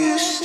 you?